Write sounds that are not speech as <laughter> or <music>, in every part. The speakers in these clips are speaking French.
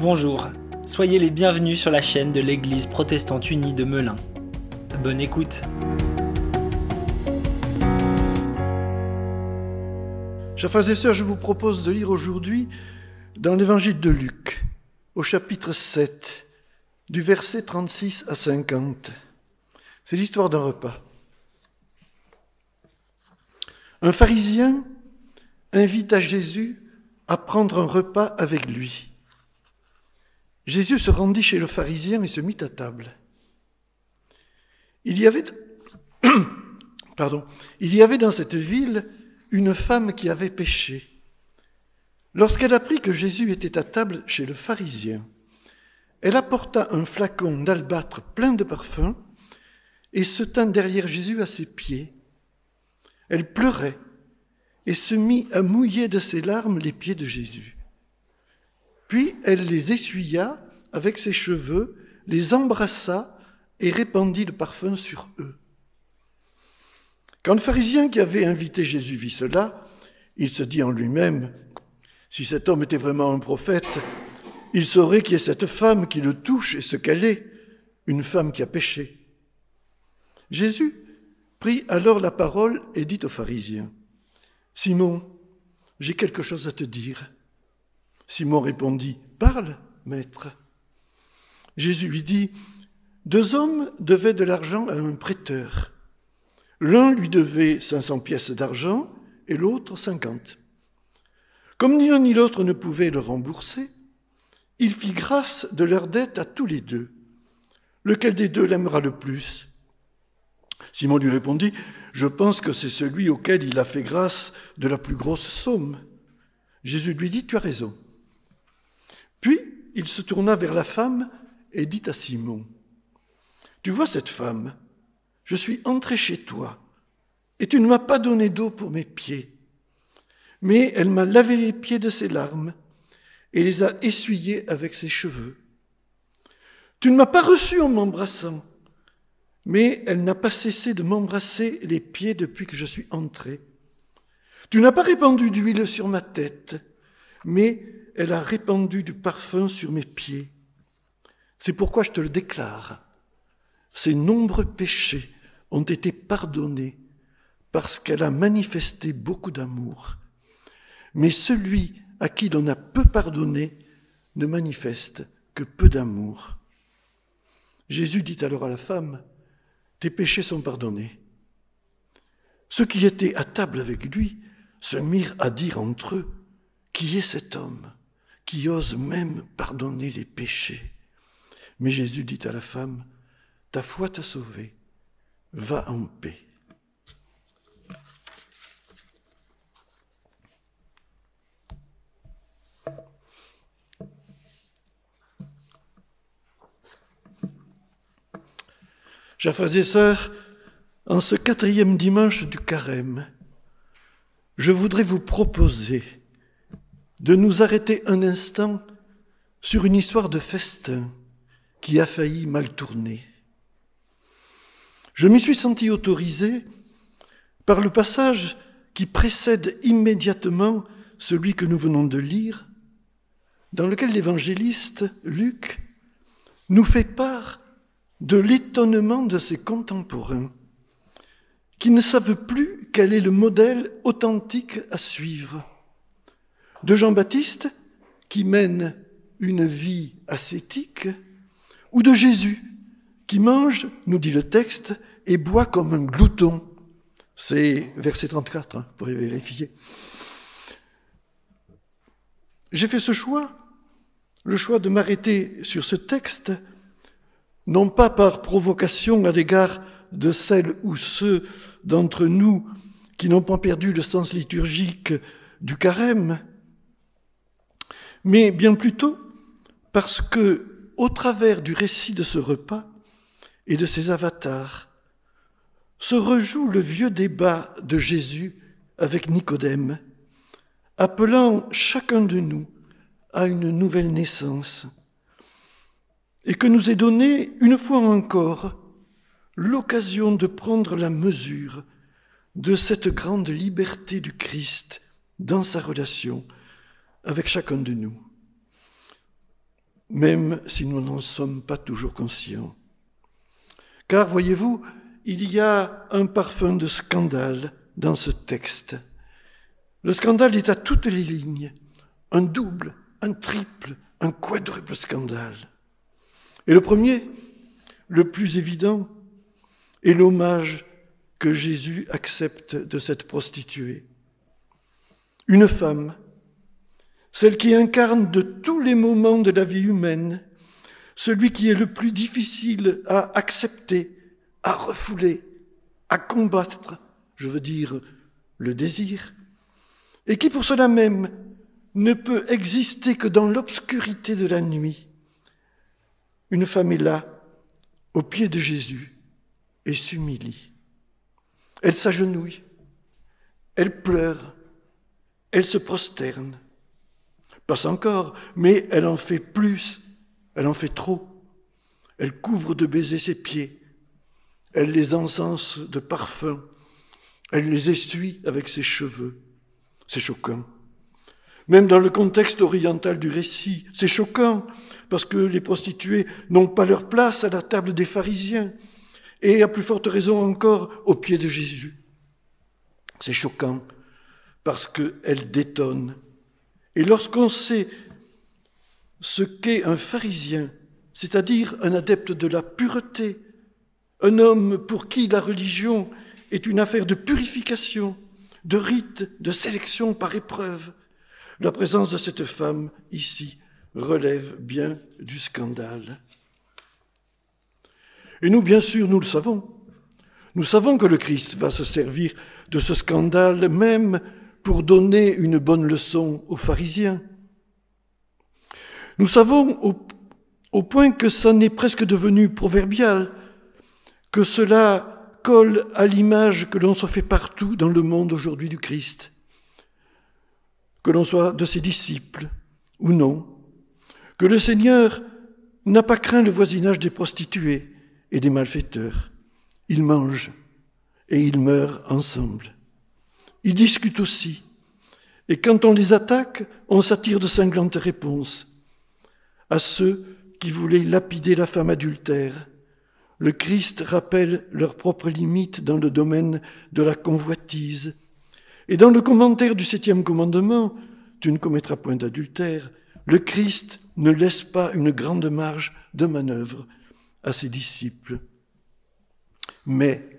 Bonjour, soyez les bienvenus sur la chaîne de l'Église protestante unie de Melun. Bonne écoute. Chers frères et sœurs, je vous propose de lire aujourd'hui dans l'évangile de Luc, au chapitre 7, du verset 36 à 50. C'est l'histoire d'un repas. Un pharisien invite à Jésus à prendre un repas avec lui. Jésus se rendit chez le pharisien et se mit à table. Il y avait, <coughs> pardon, il y avait dans cette ville une femme qui avait péché. Lorsqu'elle apprit que Jésus était à table chez le pharisien, elle apporta un flacon d'albâtre plein de parfum et se tint derrière Jésus à ses pieds. Elle pleurait et se mit à mouiller de ses larmes les pieds de Jésus. Puis elle les essuya avec ses cheveux, les embrassa et répandit le parfum sur eux. Quand le pharisien qui avait invité Jésus vit cela, il se dit en lui-même, si cet homme était vraiment un prophète, il saurait qui est cette femme qui le touche et ce qu'elle est, une femme qui a péché. Jésus prit alors la parole et dit au pharisien, Simon, j'ai quelque chose à te dire. Simon répondit, Parle, maître. Jésus lui dit, Deux hommes devaient de l'argent à un prêteur. L'un lui devait 500 pièces d'argent et l'autre 50. Comme ni l'un ni l'autre ne pouvait le rembourser, il fit grâce de leur dette à tous les deux. Lequel des deux l'aimera le plus? Simon lui répondit, Je pense que c'est celui auquel il a fait grâce de la plus grosse somme. Jésus lui dit, Tu as raison. Puis il se tourna vers la femme et dit à Simon, Tu vois cette femme, je suis entré chez toi, et tu ne m'as pas donné d'eau pour mes pieds, mais elle m'a lavé les pieds de ses larmes et les a essuyés avec ses cheveux. Tu ne m'as pas reçu en m'embrassant, mais elle n'a pas cessé de m'embrasser les pieds depuis que je suis entré. Tu n'as pas répandu d'huile sur ma tête, mais elle a répandu du parfum sur mes pieds. C'est pourquoi je te le déclare. Ses nombreux péchés ont été pardonnés parce qu'elle a manifesté beaucoup d'amour. Mais celui à qui l'on a peu pardonné ne manifeste que peu d'amour. Jésus dit alors à la femme, Tes péchés sont pardonnés. Ceux qui étaient à table avec lui se mirent à dire entre eux, Qui est cet homme qui ose même pardonner les péchés? Mais Jésus dit à la femme, Ta foi t'a sauvée, va en paix. Chers frères et sœurs, en ce quatrième dimanche du carême, je voudrais vous proposer de nous arrêter un instant sur une histoire de festin qui a failli mal tourner. Je m'y suis senti autorisé par le passage qui précède immédiatement celui que nous venons de lire, dans lequel l'évangéliste Luc nous fait part de l'étonnement de ses contemporains, qui ne savent plus quel est le modèle authentique à suivre de Jean-Baptiste, qui mène une vie ascétique, ou de Jésus, qui mange, nous dit le texte, et boit comme un glouton. C'est verset 34, hein, pour y vérifier. J'ai fait ce choix, le choix de m'arrêter sur ce texte, non pas par provocation à l'égard de celles ou ceux d'entre nous qui n'ont pas perdu le sens liturgique du carême, mais bien plutôt parce que, au travers du récit de ce repas et de ses avatars, se rejoue le vieux débat de Jésus avec Nicodème, appelant chacun de nous à une nouvelle naissance, et que nous est donné une fois encore l'occasion de prendre la mesure de cette grande liberté du Christ dans sa relation avec chacun de nous, même si nous n'en sommes pas toujours conscients. Car, voyez-vous, il y a un parfum de scandale dans ce texte. Le scandale est à toutes les lignes, un double, un triple, un quadruple scandale. Et le premier, le plus évident, est l'hommage que Jésus accepte de cette prostituée. Une femme, celle qui incarne de tous les moments de la vie humaine, celui qui est le plus difficile à accepter, à refouler, à combattre, je veux dire le désir, et qui pour cela même ne peut exister que dans l'obscurité de la nuit. Une femme est là, au pied de Jésus, et s'humilie. Elle s'agenouille, elle pleure, elle se prosterne. Passe encore, mais elle en fait plus, elle en fait trop. Elle couvre de baisers ses pieds, elle les encense de parfums, elle les essuie avec ses cheveux. C'est choquant. Même dans le contexte oriental du récit, c'est choquant parce que les prostituées n'ont pas leur place à la table des pharisiens et à plus forte raison encore au pied de Jésus. C'est choquant parce qu'elles détonnent. Et lorsqu'on sait ce qu'est un pharisien, c'est-à-dire un adepte de la pureté, un homme pour qui la religion est une affaire de purification, de rite, de sélection par épreuve. La présence de cette femme ici relève bien du scandale. Et nous, bien sûr, nous le savons. Nous savons que le Christ va se servir de ce scandale même pour donner une bonne leçon aux pharisiens. Nous savons au, point que ça n'est presque devenu proverbial, que cela colle à l'image que l'on se fait partout dans le monde aujourd'hui du Christ, que l'on soit de ses disciples ou non, que le Seigneur n'a pas craint le voisinage des prostituées et des malfaiteurs. Ils mangent et ils meurent ensemble. Ils discutent aussi, et quand on les attaque, on s'attire de cinglantes réponses à ceux qui voulaient lapider la femme adultère le Christ rappelle leurs propres limites dans le domaine de la convoitise. Et dans le commentaire du septième commandement, tu ne commettras point d'adultère, le Christ ne laisse pas une grande marge de manœuvre à ses disciples. Mais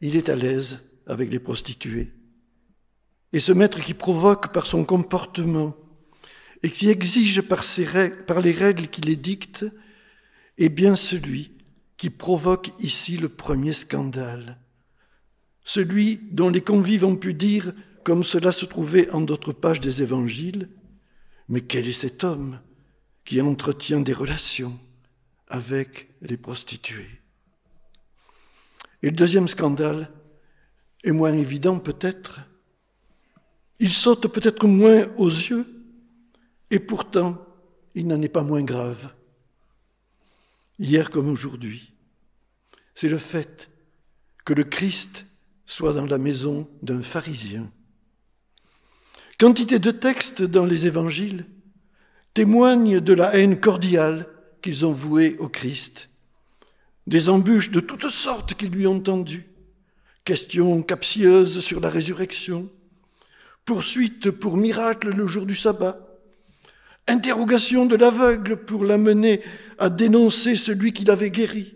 il est à l'aise avec les prostituées. Et ce maître qui provoque par son comportement et qui exige par, par les règles qu'il édicte est bien celui qui provoque ici le premier scandale. Celui dont les convives ont pu dire, comme cela se trouvait en d'autres pages des évangiles, mais quel est cet homme qui entretient des relations avec les prostituées? Et le deuxième scandale est moins évident peut-être. Il saute peut-être moins aux yeux, et pourtant il n'en est pas moins grave. Hier comme aujourd'hui, c'est le fait que le Christ soit dans la maison d'un pharisien. Quantité de textes dans les évangiles témoignent de la haine cordiale qu'ils ont vouée au Christ, des embûches de toutes sortes qu'ils lui ont tendues, questions captieuses sur la résurrection, poursuite pour miracle le jour du sabbat, interrogation de l'aveugle pour l'amener à dénoncer celui qui l'avait guéri,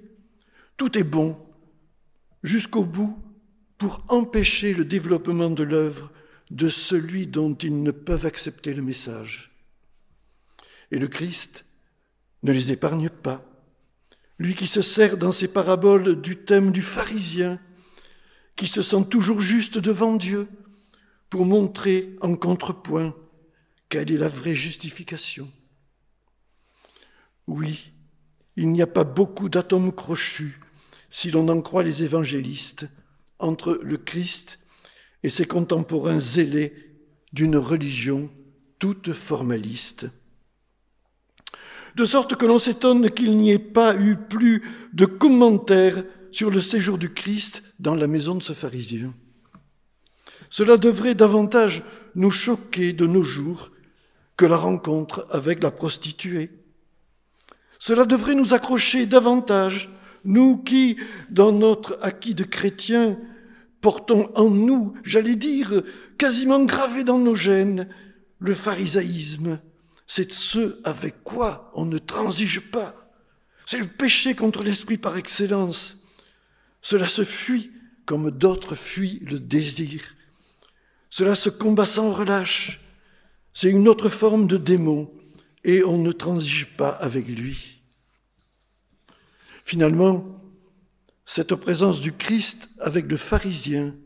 tout est bon jusqu'au bout pour empêcher le développement de l'œuvre de celui dont ils ne peuvent accepter le message. Et le Christ ne les épargne pas. Lui qui se sert dans ses paraboles du thème du pharisien, qui se sent toujours juste devant Dieu pour montrer en contrepoint quelle est la vraie justification. Oui, il n'y a pas beaucoup d'atomes crochus si l'on en croit les évangélistes, entre le Christ et ses contemporains zélés d'une religion toute formaliste. De sorte que l'on s'étonne qu'il n'y ait pas eu plus de commentaires sur le séjour du Christ dans la maison de ce pharisien. Cela devrait davantage nous choquer de nos jours que la rencontre avec la prostituée. Cela devrait nous accrocher davantage, nous qui, dans notre acquis de chrétiens, portons en nous, j'allais dire, quasiment gravé dans nos gènes, le pharisaïsme. C'est ce avec quoi on ne transige pas. C'est le péché contre l'esprit par excellence. Cela se fuit comme d'autres fuient le désir. Cela se combat sans relâche. C'est une autre forme de démon et on ne transige pas avec lui. Finalement, cette présence du Christ avec le pharisien,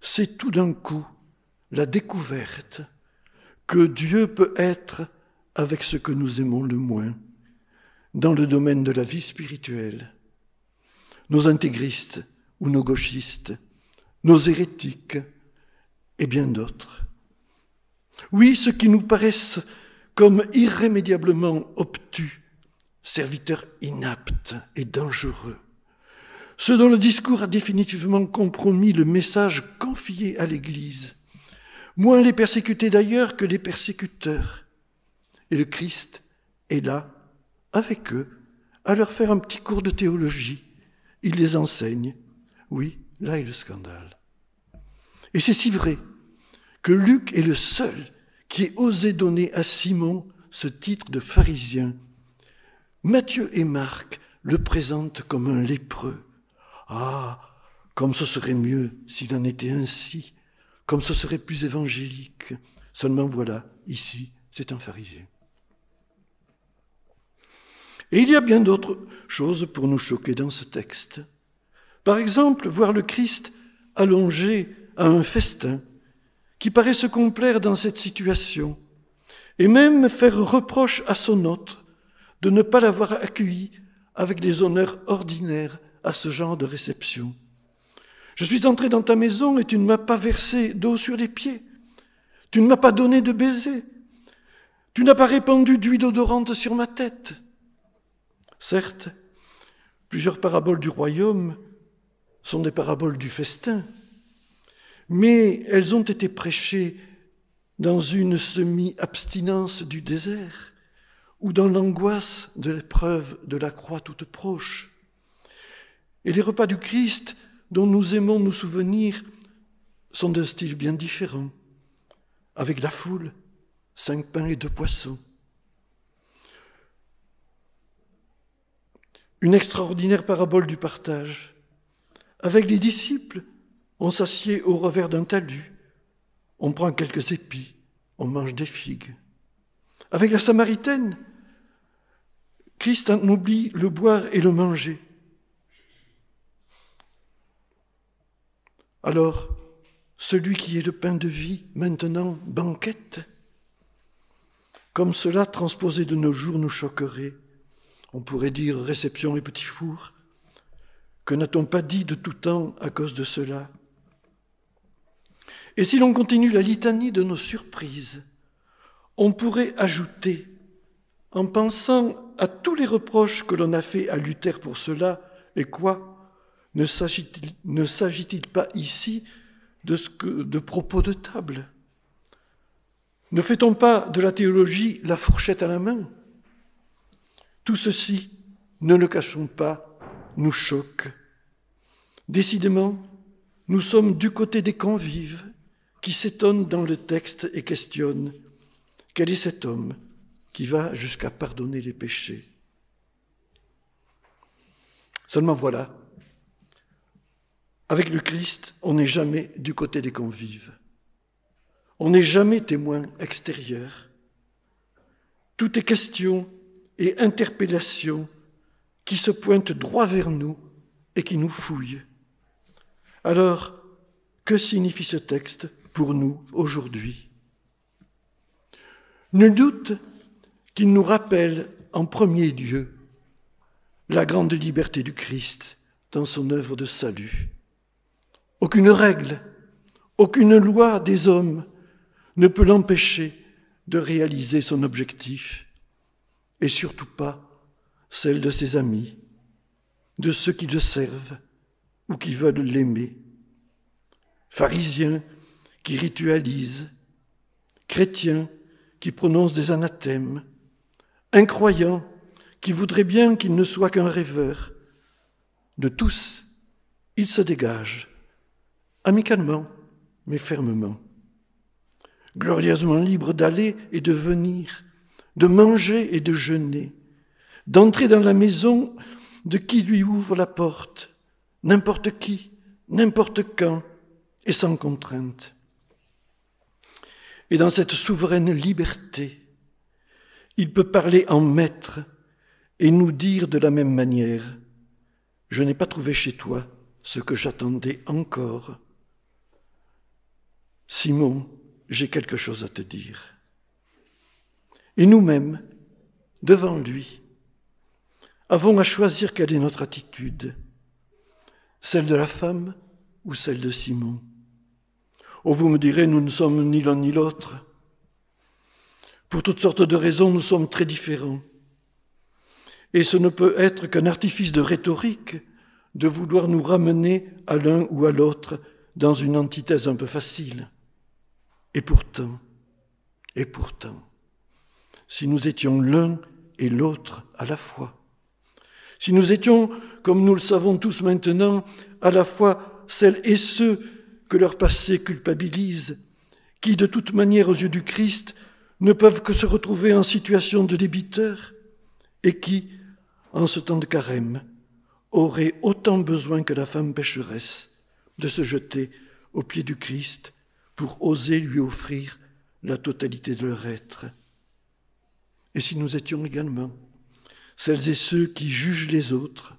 c'est tout d'un coup la découverte que Dieu peut être avec ce que nous aimons le moins dans le domaine de la vie spirituelle. Nos intégristes ou nos gauchistes, nos hérétiques et bien d'autres. Oui, ceux qui nous paraissent comme irrémédiablement obtus, serviteurs inaptes et dangereux, ceux dont le discours a définitivement compromis le message confié à l'Église, moins les persécutés d'ailleurs que les persécuteurs. Et le Christ est là, avec eux, à leur faire un petit cours de théologie. Il les enseigne. Oui, là est le scandale. Et c'est si vrai que Luc est le seul qui ait osé donner à Simon ce titre de pharisien. Matthieu et Marc le présentent comme un lépreux. Ah, comme ce serait mieux s'il en était ainsi, comme ce serait plus évangélique. Seulement voilà, ici, c'est un pharisien. Et il y a bien d'autres choses pour nous choquer dans ce texte. Par exemple, voir le Christ allongé à un festin qui paraît se complaire dans cette situation, et même faire reproche à son hôte de ne pas l'avoir accueilli avec des honneurs ordinaires à ce genre de réception. Je suis entré dans ta maison et tu ne m'as pas versé d'eau sur les pieds. Tu ne m'as pas donné de baiser. Tu n'as pas répandu d'huile odorante sur ma tête. Certes, plusieurs paraboles du royaume sont des paraboles du festin, mais elles ont été prêchées dans une semi-abstinence du désert ou dans l'angoisse de l'épreuve de la croix toute proche. Et les repas du Christ dont nous aimons nous souvenir sont d'un style bien différent, avec la foule, cinq pains et deux poissons. Une extraordinaire parabole du partage. Avec les disciples, on s'assied au revers d'un talus, on prend quelques épis, on mange des figues. Avec la Samaritaine, Christ oublie le boire et le manger. Alors, celui qui est le pain de vie, maintenant banquette, comme cela transposé de nos jours nous choquerait, on pourrait dire réception et petit four. Que n'a-t-on pas dit de tout temps à cause de cela? Et si l'on continue la litanie de nos surprises, on pourrait ajouter, en pensant à tous les reproches que l'on a fait à Luther pour cela, et quoi? Ne s'agit-il pas ici de, de propos de table? Ne fait-on pas de la théologie la fourchette à la main? Tout ceci, ne le cachons pas, nous choque. Décidément, nous sommes du côté des convives qui s'étonnent dans le texte et questionnent quel est cet homme? Qui va jusqu'à pardonner les péchés. Seulement voilà, avec le Christ, on n'est jamais du côté des convives. On n'est jamais témoin extérieur. Tout est question et interpellation qui se pointent droit vers nous et qui nous fouillent. Alors, que signifie ce texte pour nous aujourd'hui? Nul doute qu'il nous rappelle en premier lieu la grande liberté du Christ dans son œuvre de salut. Aucune règle, aucune loi des hommes ne peut l'empêcher de réaliser son objectif et surtout pas celle de ses amis, de ceux qui le servent ou qui veulent l'aimer. Pharisiens qui ritualisent, chrétiens qui prononce des anathèmes, incroyant qui voudrait bien qu'il ne soit qu'un rêveur. De tous, il se dégage, amicalement, mais fermement. Glorieusement libre d'aller et de venir, de manger et de jeûner, d'entrer dans la maison de qui lui ouvre la porte, n'importe qui, n'importe quand, et sans contrainte. Et dans cette souveraine liberté, il peut parler en maître et nous dire de la même manière, je n'ai pas trouvé chez toi ce que j'attendais encore. Simon, j'ai quelque chose à te dire. Et nous-mêmes, devant lui, avons à choisir quelle est notre attitude, celle de la femme ou celle de Simon. Oh, vous me direz, nous ne sommes ni l'un ni l'autre. Pour toutes sortes de raisons, nous sommes très différents. Et ce ne peut être qu'un artifice de rhétorique de vouloir nous ramener à l'un ou à l'autre dans une antithèse un peu facile. Et pourtant, et pourtant, si nous étions l'un et l'autre à la fois, si nous étions, comme nous le savons tous maintenant, à la fois celles et ceux que leur passé culpabilise, qui de toute manière aux yeux du Christ ne peuvent que se retrouver en situation de débiteur, et qui, en ce temps de carême, auraient autant besoin que la femme pécheresse de se jeter aux pieds du Christ pour oser lui offrir la totalité de leur être. Et si nous étions également celles et ceux qui jugent les autres,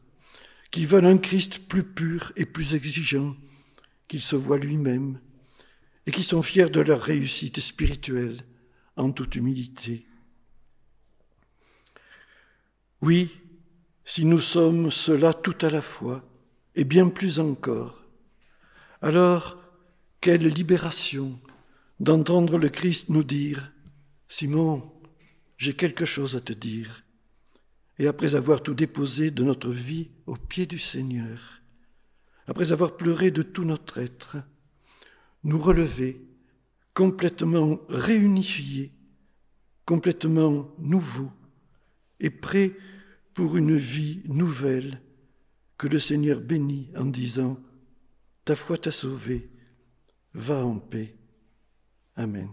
qui veulent un Christ plus pur et plus exigeant qu'il se voit lui-même, et qui sont fiers de leur réussite spirituelle en toute humilité. Oui, si nous sommes cela tout à la fois, et bien plus encore, alors quelle libération d'entendre le Christ nous dire, Simon, j'ai quelque chose à te dire. Et après avoir tout déposé de notre vie au pied du Seigneur, après avoir pleuré de tout notre être, nous relever complètement réunifiés, complètement nouveaux et prêts pour une vie nouvelle que le Seigneur bénit en disant, Ta foi t'a sauvé, va en paix. Amen.